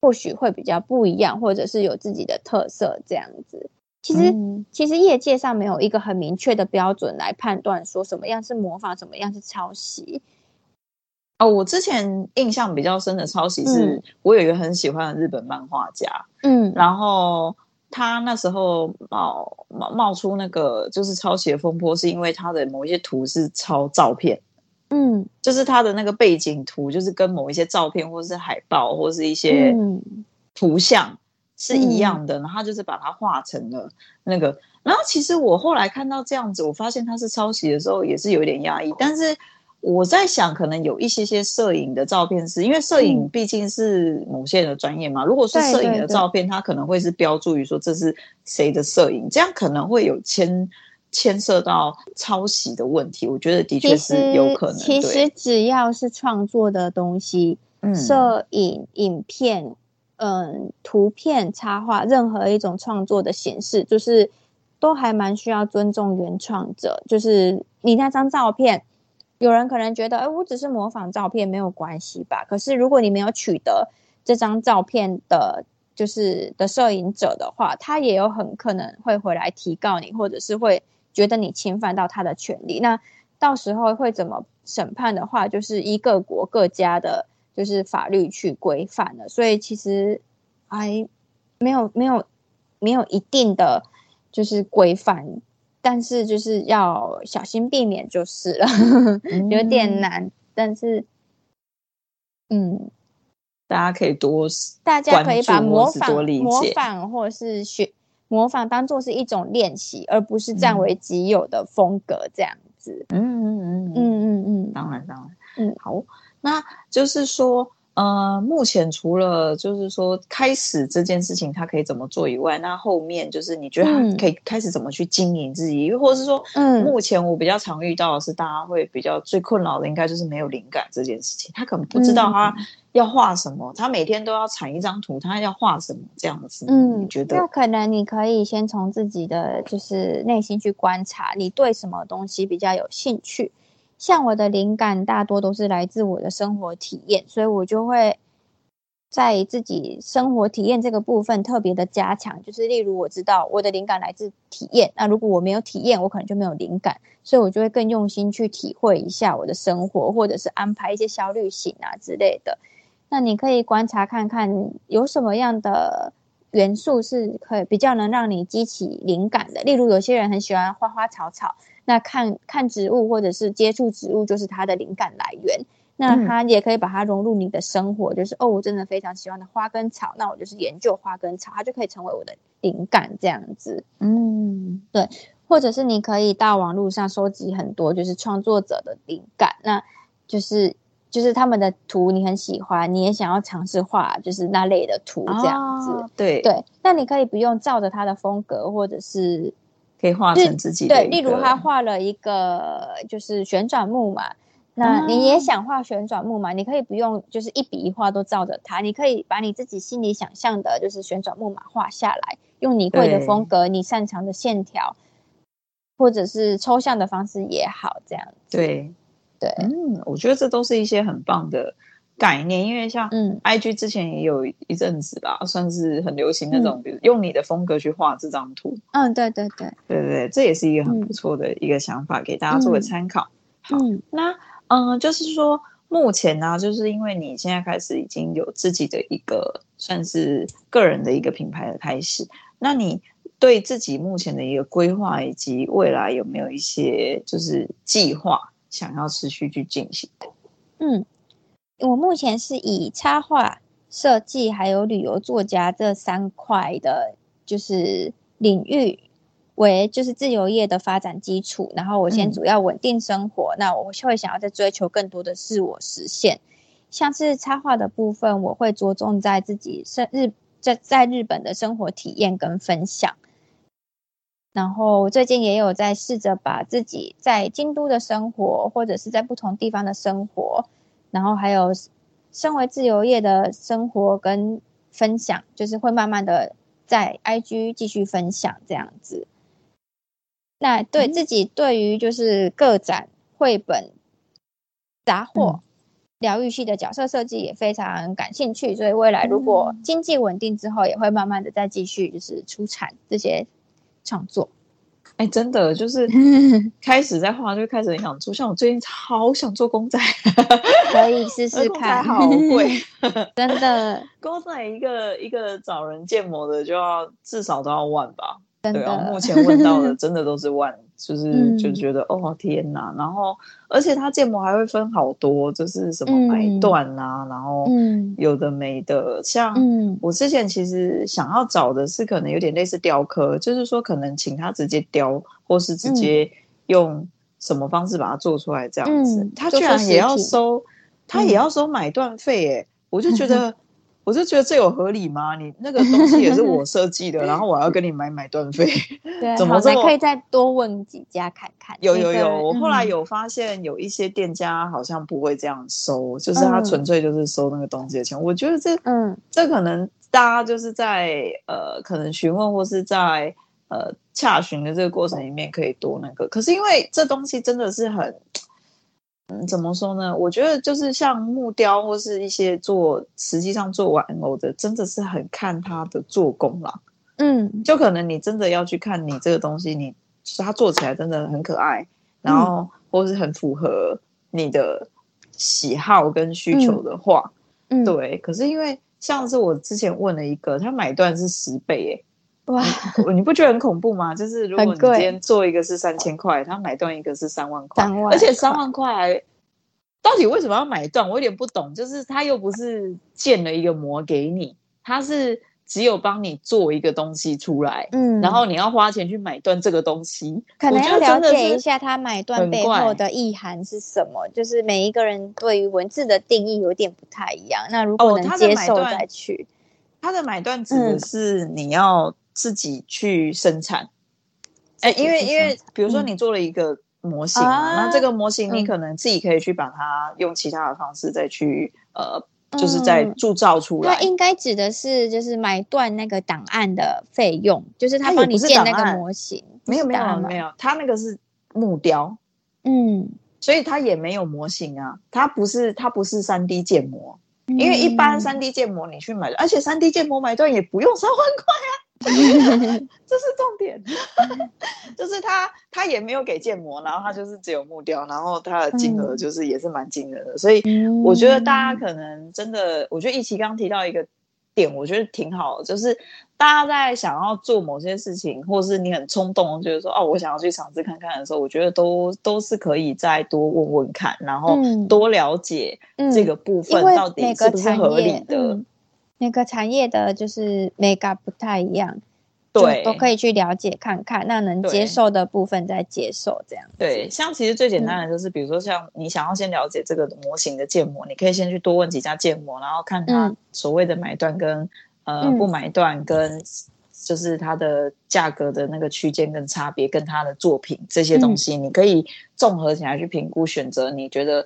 或许会比较不一样，或者是有自己的特色这样子。其实，嗯、其实业界上没有一个很明确的标准来判断说什么样是模仿，什么样是抄袭。哦，我之前印象比较深的抄袭是，嗯、我有一个很喜欢的日本漫画家，嗯，然后。他那时候冒冒冒出那个就是抄袭的风波，是因为他的某一些图是抄照片，嗯，就是他的那个背景图就是跟某一些照片或是海报或是一些图像是一样的，嗯、然后他就是把它画成了那个。然后其实我后来看到这样子，我发现他是抄袭的时候也是有点压抑，但是。我在想，可能有一些些摄影的照片是，是因为摄影毕竟是某些人的专业嘛。嗯、如果是摄影的照片，它可能会是标注于说这是谁的摄影，这样可能会有牵牵涉到抄袭的问题。我觉得的确是有可能。其实，其实只要是创作的东西，嗯、摄影、影片、嗯，图片、插画，任何一种创作的形式，就是都还蛮需要尊重原创者。就是你那张照片。有人可能觉得，哎，我只是模仿照片，没有关系吧？可是如果你没有取得这张照片的，就是的摄影者的话，他也有很可能会回来提告你，或者是会觉得你侵犯到他的权利。那到时候会怎么审判的话，就是依各国各家的，就是法律去规范的。所以其实还没有没有没有一定的就是规范。但是就是要小心避免就是了，嗯、有点难。但是，嗯，大家可以多，大家可以把模仿、模仿或是学模仿当做是一种练习，而不是占为己有的风格这样子。嗯嗯嗯嗯嗯嗯，当然当然，嗯，好，那就是说。呃，目前除了就是说开始这件事情，他可以怎么做以外，那后面就是你觉得他可以开始怎么去经营自己，嗯、或者是说，嗯，目前我比较常遇到的是，大家会比较最困扰的，应该就是没有灵感这件事情。他可能不知道他要画什么，嗯、他每天都要产一张图，他要画什么这样子。嗯，你觉得？那可能你可以先从自己的就是内心去观察，你对什么东西比较有兴趣。像我的灵感大多都是来自我的生活体验，所以我就会在自己生活体验这个部分特别的加强，就是例如我知道我的灵感来自体验，那如果我没有体验，我可能就没有灵感，所以我就会更用心去体会一下我的生活，或者是安排一些小旅行啊之类的。那你可以观察看看有什么样的元素是可以比较能让你激起灵感的，例如有些人很喜欢花花草草，那看看植物或者是接触植物就是它的灵感来源。那它也可以把它融入你的生活，嗯、就是哦，我真的非常喜欢的花跟草，那我就是研究花跟草，它就可以成为我的灵感这样子。嗯，对，或者是你可以到网络上收集很多就是创作者的灵感，那就是就是他们的图你很喜欢，你也想要尝试画，就是那类的图这样子。哦、对对，那你可以不用照着他的风格，或者是可以画成自己的。对，例如他画了一个就是旋转木马。那你也想画旋转木马？你可以不用，就是一笔一画都照着它。你可以把你自己心里想象的，就是旋转木马画下来，用你会的风格，你擅长的线条，或者是抽象的方式也好，这样子。对对，嗯，我觉得这都是一些很棒的概念，因为像嗯，IG 之前也有一阵子吧，算是很流行那种，比如用你的风格去画这张图。嗯，对对对，对对对，这也是一个很不错的一个想法，给大家做个参考。好，那。嗯，就是说，目前呢、啊，就是因为你现在开始已经有自己的一个算是个人的一个品牌的开始，那你对自己目前的一个规划以及未来有没有一些就是计划想要持续去进行的？嗯，我目前是以插画、设计还有旅游作家这三块的，就是领域。为就是自由业的发展基础，然后我先主要稳定生活，嗯、那我会想要再追求更多的自我实现。像是插画的部分，我会着重在自己生日在在日本的生活体验跟分享。然后最近也有在试着把自己在京都的生活，或者是在不同地方的生活，然后还有身为自由业的生活跟分享，就是会慢慢的在 IG 继续分享这样子。那对自己对于就是个展、绘本、杂货、疗愈系的角色设计也非常感兴趣，所以未来如果经济稳定之后，也会慢慢的再继续就是出产这些创作。哎，真的就是 开始在画，就开始很想做。像我最近好想做公仔，可以试 试看。好贵，真的。公仔一个一个找人建模的就要至少都要万吧。对啊，目前问到的 真的都是万，就是就觉得、嗯、哦天哪！然后而且它建模还会分好多，就是什么买断啊，嗯、然后有的没的。像我之前其实想要找的是可能有点类似雕刻，就是说可能请他直接雕，或是直接用什么方式把它做出来这样子。他、嗯、居然也要收，他也要收买断费哎！我就觉得。我就觉得这有合理吗？你那个东西也是我设计的，然后我要跟你买买断费，对，怎么这么可以再多问几家看看？有有有，我后来有发现有一些店家好像不会这样收，嗯、就是他纯粹就是收那个东西的钱。嗯、我觉得这嗯，这可能大家就是在呃，可能询问或是在呃洽询的这个过程里面可以多那个。可是因为这东西真的是很。嗯，怎么说呢？我觉得就是像木雕或是一些做，实际上做玩偶的，真的是很看它的做工啦。嗯，就可能你真的要去看你这个东西，你它做起来真的很可爱，然后或是很符合你的喜好跟需求的话，嗯，对。可是因为像是我之前问了一个，他买断是十倍，欸，哇，你不觉得很恐怖吗？就是如果你今天做一个是三千块，他买断一个是三万块，三万，而且三万块还到底为什么要买断？我有点不懂。就是他又不是建了一个模给你，他是只有帮你做一个东西出来，嗯，然后你要花钱去买断这个东西，可能要了解一下他买断背后的意涵是什么。就是每一个人对于文字的定义有点不太一样。那如果能接受再去，哦、他的买断指的是你要。自己去生产，哎，因为因为比如说你做了一个模型，那这个模型你可能自己可以去把它用其他的方式再去呃，就是再铸造出来。它应该指的是就是买断那个档案的费用，就是他帮你建那个模型。没有没有没有，他那个是木雕，嗯，所以他也没有模型啊，他不是他不是三 D 建模，因为一般三 D 建模你去买，而且三 D 建模买断也不用三万块啊，这是重点，就是他他也没有给建模，然后他就是只有木雕，然后他的金额就是也是蛮惊人的，所以我觉得大家可能真的，我觉得一期刚刚提到一个。点我觉得挺好的，就是大家在想要做某些事情，或是你很冲动，就是说哦，我想要去尝试看看的时候，我觉得都都是可以再多问问看，然后多了解这个部分到底是不是合理的。每个产业的就是美感不太一样。对，都可以去了解看看，那能接受的部分再接受，这样。对，像其实最简单的就是，比如说像你想要先了解这个模型的建模，你可以先去多问几家建模，然后看他所谓的买断跟、嗯、呃不买断，跟就是它的价格的那个区间跟差别，跟它的作品这些东西，你可以综合起来去评估，选择你觉得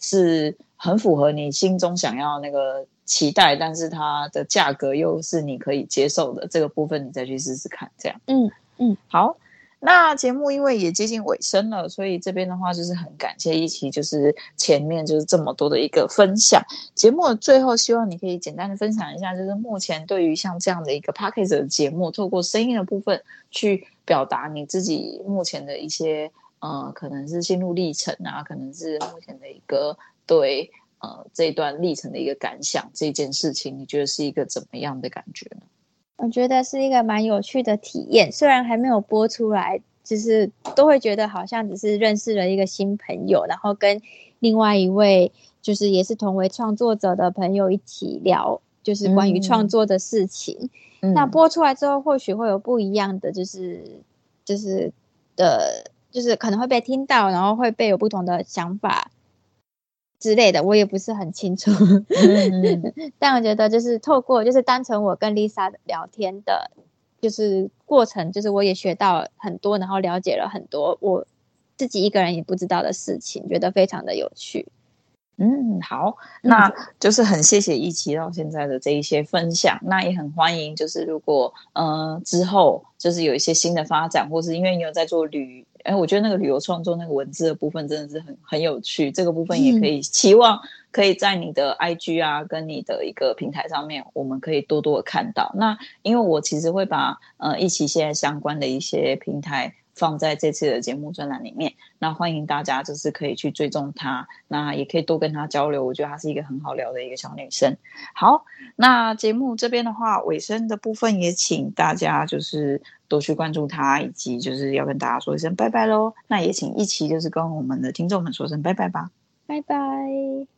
是很符合你心中想要那个。期待，但是它的价格又是你可以接受的这个部分，你再去试试看，这样。嗯嗯，好。那节目因为也接近尾声了，所以这边的话就是很感谢一期，就是前面就是这么多的一个分享。节目的最后，希望你可以简单的分享一下，就是目前对于像这样的一个 p a c k a g e 的节目，透过声音的部分去表达你自己目前的一些呃，可能是心路历程啊，可能是目前的一个对。呃，这一段历程的一个感想，这件事情你觉得是一个怎么样的感觉呢？我觉得是一个蛮有趣的体验，虽然还没有播出来，就是都会觉得好像只是认识了一个新朋友，然后跟另外一位就是也是同为创作者的朋友一起聊，就是关于创作的事情。嗯、那播出来之后，或许会有不一样的，就是就是的，就是可能会被听到，然后会被有不同的想法。之类的，我也不是很清楚，但我觉得就是透过就是单纯我跟 Lisa 聊天的，就是过程，就是我也学到很多，然后了解了很多我自己一个人也不知道的事情，觉得非常的有趣。嗯，好，那就是很谢谢一期到现在的这一些分享，那也很欢迎，就是如果呃之后就是有一些新的发展，或是因为你有在做旅，哎，我觉得那个旅游创作那个文字的部分真的是很很有趣，这个部分也可以期望可以在你的 IG 啊跟你的一个平台上面，我们可以多多的看到。那因为我其实会把呃一起现在相关的一些平台。放在这次的节目专栏里面，那欢迎大家就是可以去追踪她，那也可以多跟她交流。我觉得她是一个很好聊的一个小女生。好，那节目这边的话，尾声的部分也请大家就是多去关注她，以及就是要跟大家说一声拜拜喽。那也请一起就是跟我们的听众们说声拜拜吧，拜拜。